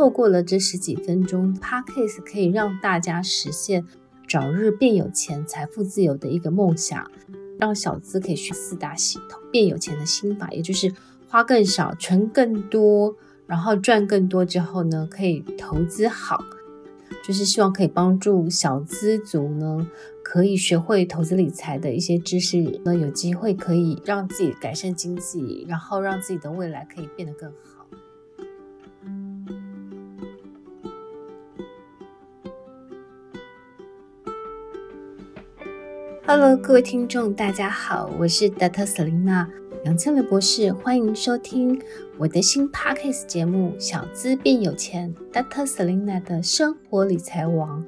透过了这十几分钟 p a r k a s 可以让大家实现早日变有钱、财富自由的一个梦想，让小资可以学四大系统变有钱的心法，也就是花更少、存更多，然后赚更多之后呢，可以投资好，就是希望可以帮助小资族呢，可以学会投资理财的一些知识，那有机会可以让自己改善经济，然后让自己的未来可以变得更好。Hello，各位听众，大家好，我是 Dr. Selina 杨千伟博士，欢迎收听我的新 Podcast 节目《小资变有钱》，Dr. Selina 的生活理财王。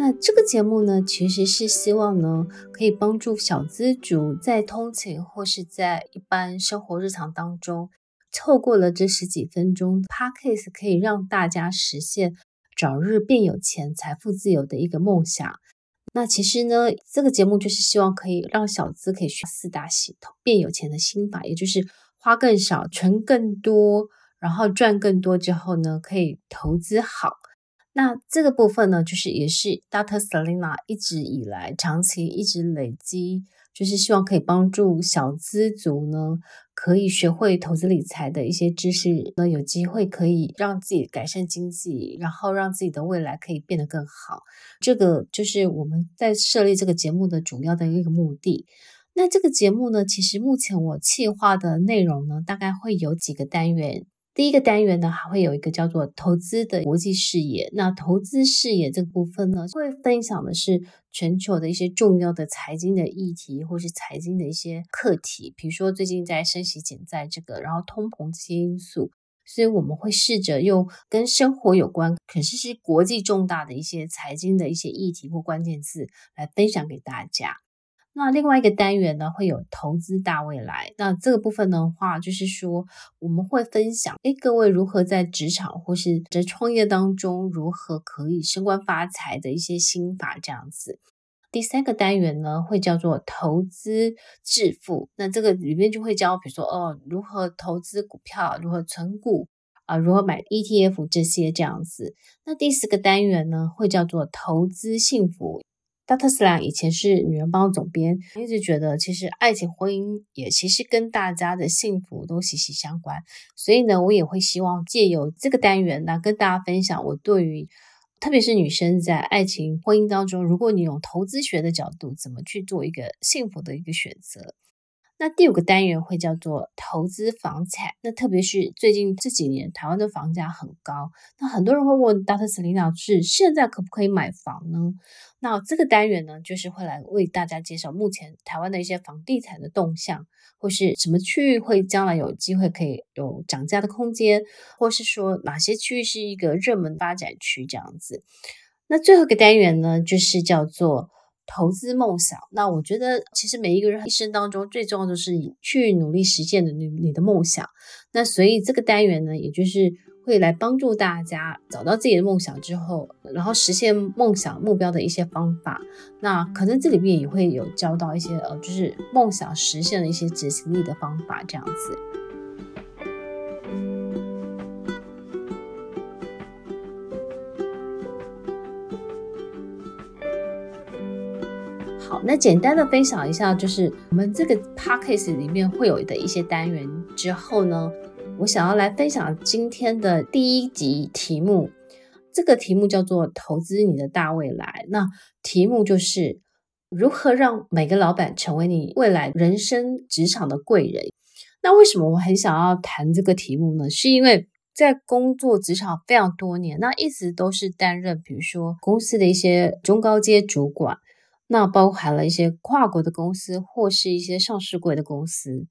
那这个节目呢，其实是希望呢，可以帮助小资族在通勤或是在一般生活日常当中，透过了这十几分钟 Podcast，可以让大家实现早日变有钱、财富自由的一个梦想。那其实呢，这个节目就是希望可以让小资可以学四大系统变有钱的心法，也就是花更少、存更多，然后赚更多之后呢，可以投资好。那这个部分呢，就是也是 Dr. Selina 一直以来长期一直累积。就是希望可以帮助小资族呢，可以学会投资理财的一些知识，那有机会可以让自己改善经济，然后让自己的未来可以变得更好。这个就是我们在设立这个节目的主要的一个目的。那这个节目呢，其实目前我企划的内容呢，大概会有几个单元。第一个单元呢，还会有一个叫做投资的国际视野。那投资视野这个部分呢，会分享的是全球的一些重要的财经的议题，或是财经的一些课题，比如说最近在升息减债这个，然后通膨这些因素。所以我们会试着用跟生活有关，可是是国际重大的一些财经的一些议题或关键字来分享给大家。那另外一个单元呢，会有投资大未来。那这个部分的话，就是说我们会分享，诶，各位如何在职场或是在创业当中，如何可以升官发财的一些心法这样子。第三个单元呢，会叫做投资致富。那这个里面就会教，比如说哦，如何投资股票，如何存股啊，如何买 ETF 这些这样子。那第四个单元呢，会叫做投资幸福。大特斯拉以前是女人帮总编，一直觉得其实爱情婚姻也其实跟大家的幸福都息息相关，所以呢，我也会希望借由这个单元呢，跟大家分享我对于特别是女生在爱情婚姻当中，如果你用投资学的角度，怎么去做一个幸福的一个选择。那第五个单元会叫做投资房产，那特别是最近这几年台湾的房价很高，那很多人会问 Dr. Selena 是现在可不可以买房呢？那这个单元呢，就是会来为大家介绍目前台湾的一些房地产的动向，或是什么区域会将来有机会可以有涨价的空间，或是说哪些区域是一个热门发展区这样子。那最后一个单元呢，就是叫做。投资梦想，那我觉得其实每一个人一生当中最重要的是你去努力实现的你你的梦想。那所以这个单元呢，也就是会来帮助大家找到自己的梦想之后，然后实现梦想目标的一些方法。那可能这里面也会有教到一些呃，就是梦想实现的一些执行力的方法，这样子。那简单的分享一下，就是我们这个 podcast 里面会有的一些单元之后呢，我想要来分享今天的第一集题目。这个题目叫做“投资你的大未来”。那题目就是如何让每个老板成为你未来人生职场的贵人。那为什么我很想要谈这个题目呢？是因为在工作职场非常多年，那一直都是担任比如说公司的一些中高阶主管。那包含了一些跨国的公司，或是一些上市柜的公司。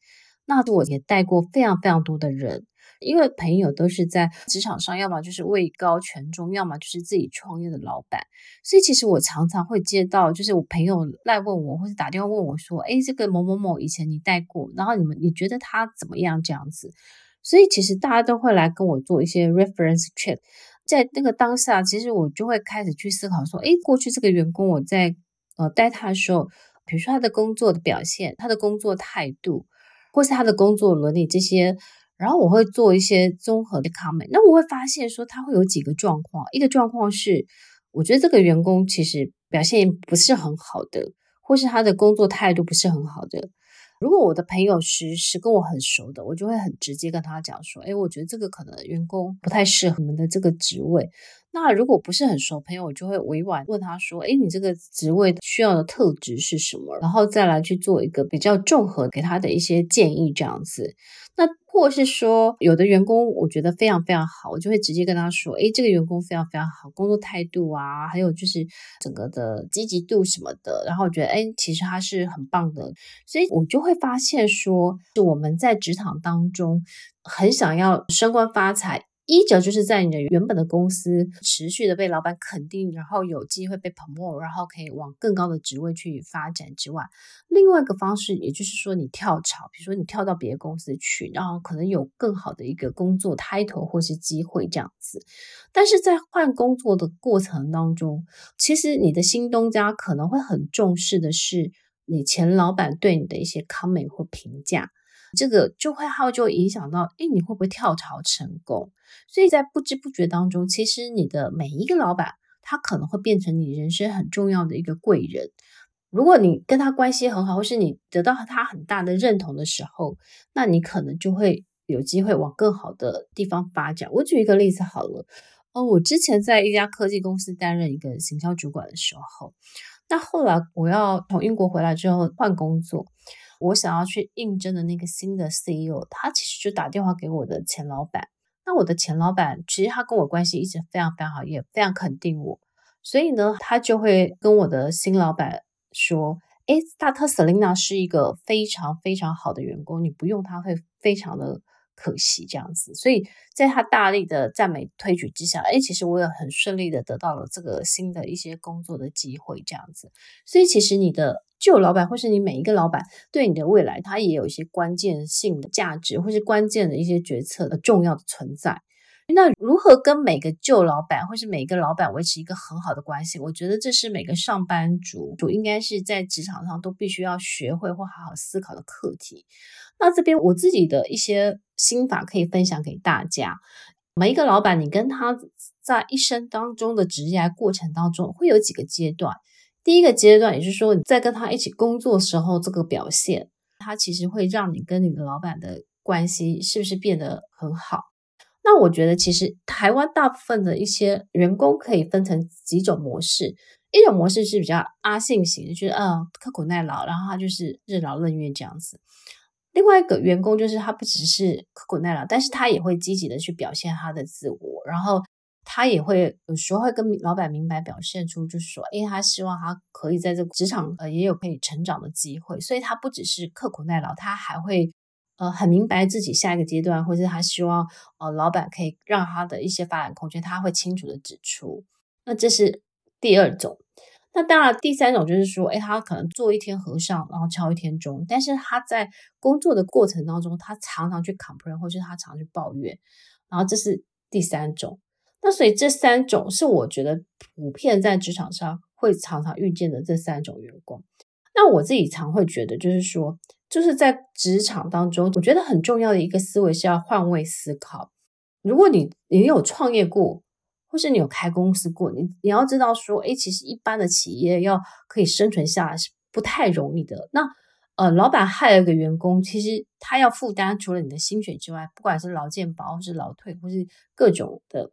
那我也带过非常非常多的人，因为朋友都是在职场上，要么就是位高权重，要么就是自己创业的老板。所以其实我常常会接到，就是我朋友来问我，或者打电话问我说：“哎，这个某某某以前你带过，然后你们你觉得他怎么样？”这样子。所以其实大家都会来跟我做一些 reference check，在那个当下，其实我就会开始去思考说：“哎，过去这个员工我在。”呃，带他的时候，比如说他的工作的表现，他的工作态度，或是他的工作伦理这些，然后我会做一些综合的 comment。那我会发现说，他会有几个状况，一个状况是，我觉得这个员工其实表现不是很好的，或是他的工作态度不是很好的。如果我的朋友是是跟我很熟的，我就会很直接跟他讲说，哎，我觉得这个可能员工不太适合你们的这个职位。那如果不是很熟朋友，我就会委婉问他说，哎，你这个职位需要的特质是什么？然后再来去做一个比较综合给他的一些建议，这样子。那或是说，有的员工我觉得非常非常好，我就会直接跟他说：“诶，这个员工非常非常好，工作态度啊，还有就是整个的积极度什么的。”然后我觉得，诶，其实他是很棒的，所以我就会发现说，就我们在职场当中很想要升官发财。一者就是在你的原本的公司持续的被老板肯定，然后有机会被 promote，然后可以往更高的职位去发展之外，另外一个方式，也就是说你跳槽，比如说你跳到别的公司去，然后可能有更好的一个工作 title 或是机会这样子。但是在换工作的过程当中，其实你的新东家可能会很重视的是你前老板对你的一些 comment 或评价。这个就会号，就影响到，诶，你会不会跳槽成功？所以在不知不觉当中，其实你的每一个老板，他可能会变成你人生很重要的一个贵人。如果你跟他关系很好，或是你得到他很大的认同的时候，那你可能就会有机会往更好的地方发展。我举一个例子好了，哦，我之前在一家科技公司担任一个行销主管的时候，那后来我要从英国回来之后换工作。我想要去应征的那个新的 CEO，他其实就打电话给我的前老板。那我的前老板其实他跟我关系一直非常非常好，也非常肯定我，所以呢，他就会跟我的新老板说：“诶，大特 Selina 是一个非常非常好的员工，你不用他会非常的。”可惜这样子，所以在他大力的赞美推举之下，诶，其实我也很顺利的得到了这个新的一些工作的机会，这样子。所以其实你的旧老板或是你每一个老板对你的未来，他也有一些关键性的价值，或是关键的一些决策的重要的存在。那如何跟每个旧老板或是每一个老板维持一个很好的关系？我觉得这是每个上班族都应该是在职场上都必须要学会或好好思考的课题。那这边我自己的一些心法可以分享给大家。每一个老板，你跟他在一生当中的职业过程当中会有几个阶段。第一个阶段，也就是说你在跟他一起工作时候，这个表现，他其实会让你跟你的老板的关系是不是变得很好？那我觉得，其实台湾大部分的一些员工可以分成几种模式。一种模式是比较阿信型，就是嗯刻苦耐劳，然后他就是任劳任怨这样子。另外一个员工就是他不只是刻苦耐劳，但是他也会积极的去表现他的自我，然后他也会有时候会跟老板明白表现出，就是说，诶，他希望他可以在这个职场呃也有可以成长的机会，所以他不只是刻苦耐劳，他还会。呃，很明白自己下一个阶段，或者他希望呃，老板可以让他的一些发展空间，他会清楚的指出。那这是第二种。那当然，第三种就是说，诶，他可能做一天和尚，然后敲一天钟。但是他在工作的过程当中，他常常去 complain，或者他常去抱怨。然后这是第三种。那所以这三种是我觉得普遍在职场上会常常遇见的这三种员工。那我自己常会觉得，就是说。就是在职场当中，我觉得很重要的一个思维是要换位思考。如果你你有创业过，或是你有开公司过，你你要知道说，诶，其实一般的企业要可以生存下来是不太容易的。那呃，老板害了一个员工，其实他要负担除了你的薪水之外，不管是劳健保或是劳退或是各种的，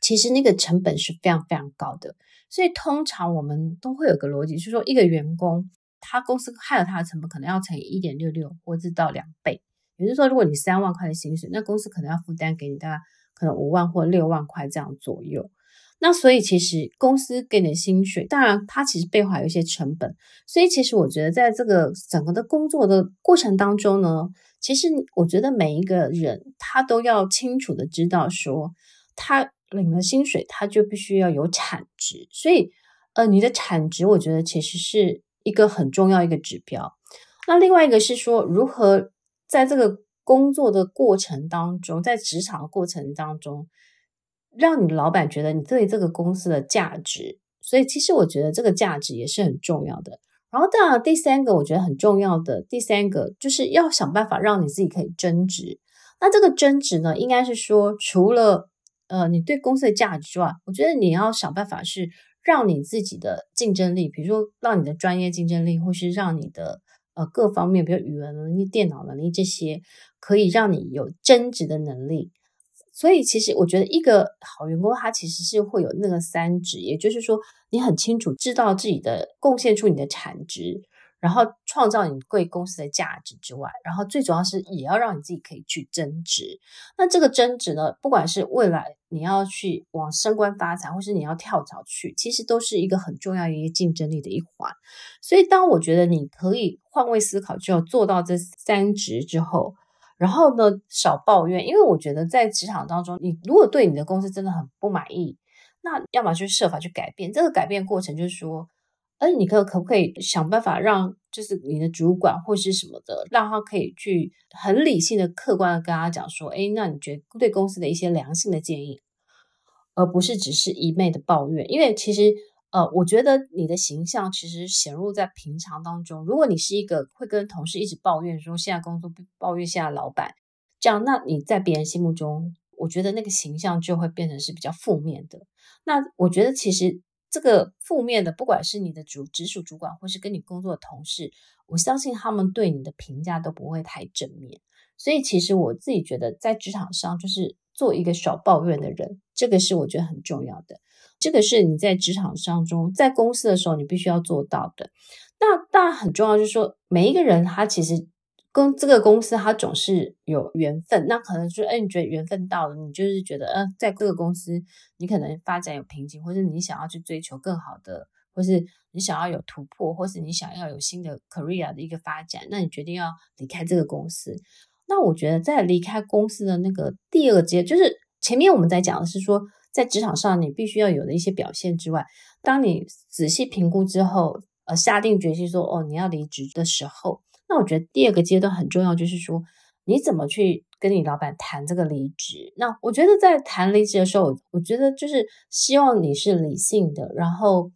其实那个成本是非常非常高的。所以通常我们都会有个逻辑，就是说一个员工。他公司害了他的成本可能要乘以一点六六，或者到两倍。也就是说，如果你三万块的薪水，那公司可能要负担给你大概可能五万或六万块这样左右。那所以其实公司给你的薪水，当然它其实背后还有一些成本。所以其实我觉得，在这个整个的工作的过程当中呢，其实我觉得每一个人他都要清楚的知道说，他领了薪水，他就必须要有产值。所以呃，你的产值，我觉得其实是。一个很重要一个指标，那另外一个是说，如何在这个工作的过程当中，在职场的过程当中，让你老板觉得你对这个公司的价值。所以，其实我觉得这个价值也是很重要的。然后，当然第三个我觉得很重要的，第三个就是要想办法让你自己可以增值。那这个增值呢，应该是说，除了呃你对公司的价值之外，我觉得你要想办法是让你自己的竞争力，比如说让你的专业竞争力，或是让你的呃各方面，比如语文能力、电脑能力这些，可以让你有增值的能力。所以，其实我觉得一个好员工，他其实是会有那个三值，也就是说，你很清楚知道自己的贡献出你的产值，然后创造你贵公司的价值之外，然后最主要是也要让你自己可以去增值。那这个增值呢，不管是未来你要去往升官发财，或是你要跳槽去，其实都是一个很重要的一个竞争力的一环。所以，当我觉得你可以换位思考，就要做到这三值之后。然后呢，少抱怨，因为我觉得在职场当中，你如果对你的公司真的很不满意，那要么就设法去改变。这个改变过程就是说，哎，你可可不可以想办法让，就是你的主管或是什么的，让他可以去很理性的、客观的跟他讲说，哎，那你觉得对公司的一些良性的建议，而不是只是一昧的抱怨，因为其实。呃，我觉得你的形象其实显露在平常当中。如果你是一个会跟同事一直抱怨说现在工作抱怨现在老板这样，那你在别人心目中，我觉得那个形象就会变成是比较负面的。那我觉得其实这个负面的，不管是你的主直属主管，或是跟你工作的同事，我相信他们对你的评价都不会太正面。所以其实我自己觉得，在职场上就是做一个少抱怨的人，这个是我觉得很重要的。这个是你在职场上中，在公司的时候，你必须要做到的。那当然很重要，就是说每一个人他其实跟这个公司他总是有缘分。那可能说，哎，你觉得缘分到了，你就是觉得，呃，在各个公司你可能发展有瓶颈，或是你想要去追求更好的，或是你想要有突破，或是你想要有新的 career 的一个发展，那你决定要离开这个公司。那我觉得在离开公司的那个第二阶，就是前面我们在讲的是说，在职场上你必须要有的一些表现之外，当你仔细评估之后，呃，下定决心说哦，你要离职的时候，那我觉得第二个阶段很重要，就是说你怎么去跟你老板谈这个离职。那我觉得在谈离职的时候，我觉得就是希望你是理性的，然后。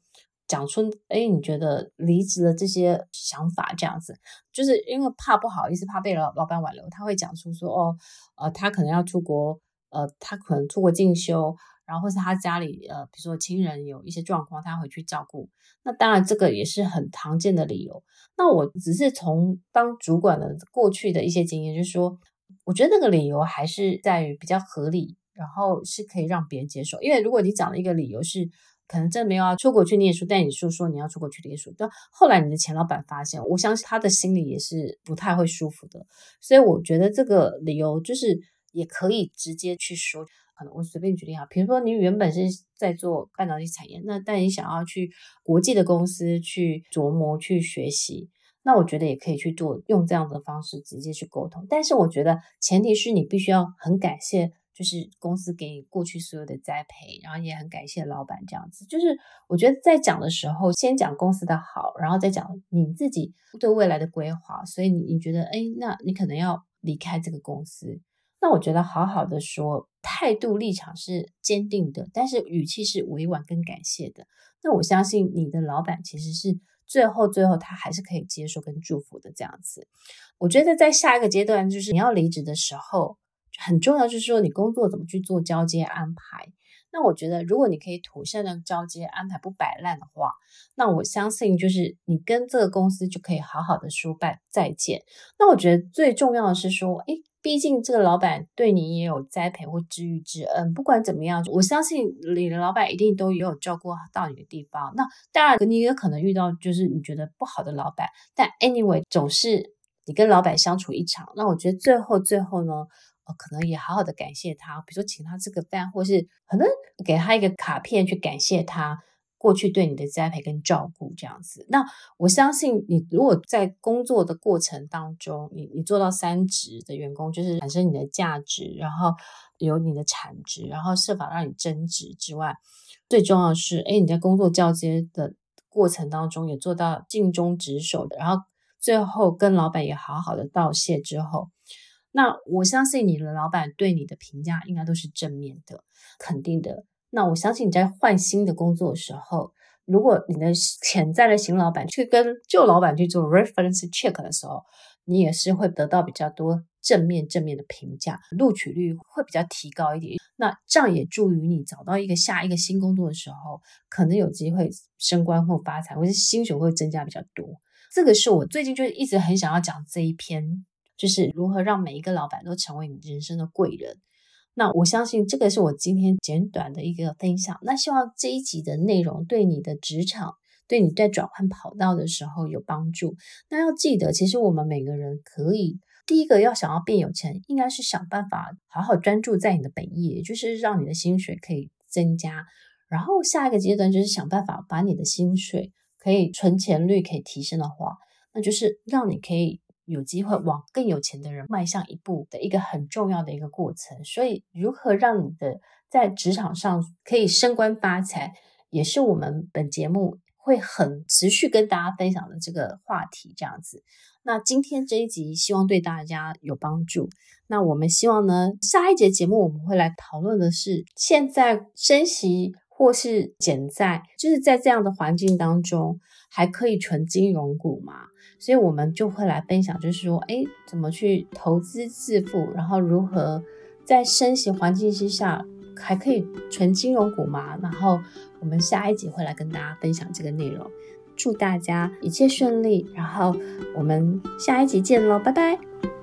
讲出，哎，你觉得离职的这些想法这样子，就是因为怕不好意思，怕被老老板挽留，他会讲出说，哦，呃，他可能要出国，呃，他可能出国进修，然后或是他家里，呃，比如说亲人有一些状况，他回去照顾。那当然，这个也是很常见的理由。那我只是从当主管的过去的一些经验，就是说，我觉得那个理由还是在于比较合理，然后是可以让别人接受。因为如果你讲了一个理由是，可能真的没有要出国去念书，但你说说你要出国去念书，但后来你的前老板发现，我相信他的心里也是不太会舒服的。所以我觉得这个理由就是也可以直接去说。可能我随便举例哈，比如说你原本是在做半导体产业，那但你想要去国际的公司去琢磨去学习，那我觉得也可以去做，用这样的方式直接去沟通。但是我觉得前提是你必须要很感谢。就是公司给你过去所有的栽培，然后也很感谢老板这样子。就是我觉得在讲的时候，先讲公司的好，然后再讲你自己对未来的规划。所以你你觉得，哎，那你可能要离开这个公司。那我觉得好好的说，态度立场是坚定的，但是语气是委婉跟感谢的。那我相信你的老板其实是最后最后他还是可以接受跟祝福的这样子。我觉得在下一个阶段，就是你要离职的时候。很重要，就是说你工作怎么去做交接安排。那我觉得，如果你可以妥善的交接安排，不摆烂的话，那我相信就是你跟这个公司就可以好好的说拜再见。那我觉得最重要的是说，诶，毕竟这个老板对你也有栽培或知遇之恩。不管怎么样，我相信你的老板一定都有照顾到你的地方。那当然，你也可能遇到就是你觉得不好的老板，但 anyway，总是你跟老板相处一场。那我觉得最后最后呢，哦，可能也好好的感谢他，比如说请他吃个饭，或是可能给他一个卡片去感谢他过去对你的栽培跟照顾这样子。那我相信你如果在工作的过程当中，你你做到三职的员工，就是产生你的价值，然后有你的产值，然后设法让你增值之外，最重要的是，哎，你在工作交接的过程当中也做到尽忠职守的，然后最后跟老板也好好的道谢之后。那我相信你的老板对你的评价应该都是正面的、肯定的。那我相信你在换新的工作的时候，如果你的潜在的新老板去跟旧老板去做 reference check 的时候，你也是会得到比较多正面正面的评价，录取率会比较提高一点。那这样也助于你找到一个下一个新工作的时候，可能有机会升官或发财，或是薪水会增加比较多。这个是我最近就一直很想要讲这一篇，就是如何让每一个老板都成为你人生的贵人。那我相信这个是我今天简短的一个分享。那希望这一集的内容对你的职场，对你在转换跑道的时候有帮助。那要记得，其实我们每个人可以第一个要想要变有钱，应该是想办法好好专注在你的本业，就是让你的薪水可以增加。然后下一个阶段就是想办法把你的薪水可以存钱率可以提升的话，那就是让你可以。有机会往更有钱的人迈向一步的一个很重要的一个过程，所以如何让你的在职场上可以升官发财，也是我们本节目会很持续跟大家分享的这个话题。这样子，那今天这一集希望对大家有帮助。那我们希望呢，下一节节目我们会来讨论的是，现在升息或是减债，就是在这样的环境当中，还可以存金融股吗？所以我们就会来分享，就是说，哎，怎么去投资致富，然后如何在升息环境之下还可以存金融股嘛？然后我们下一集会来跟大家分享这个内容。祝大家一切顺利，然后我们下一集见喽，拜拜。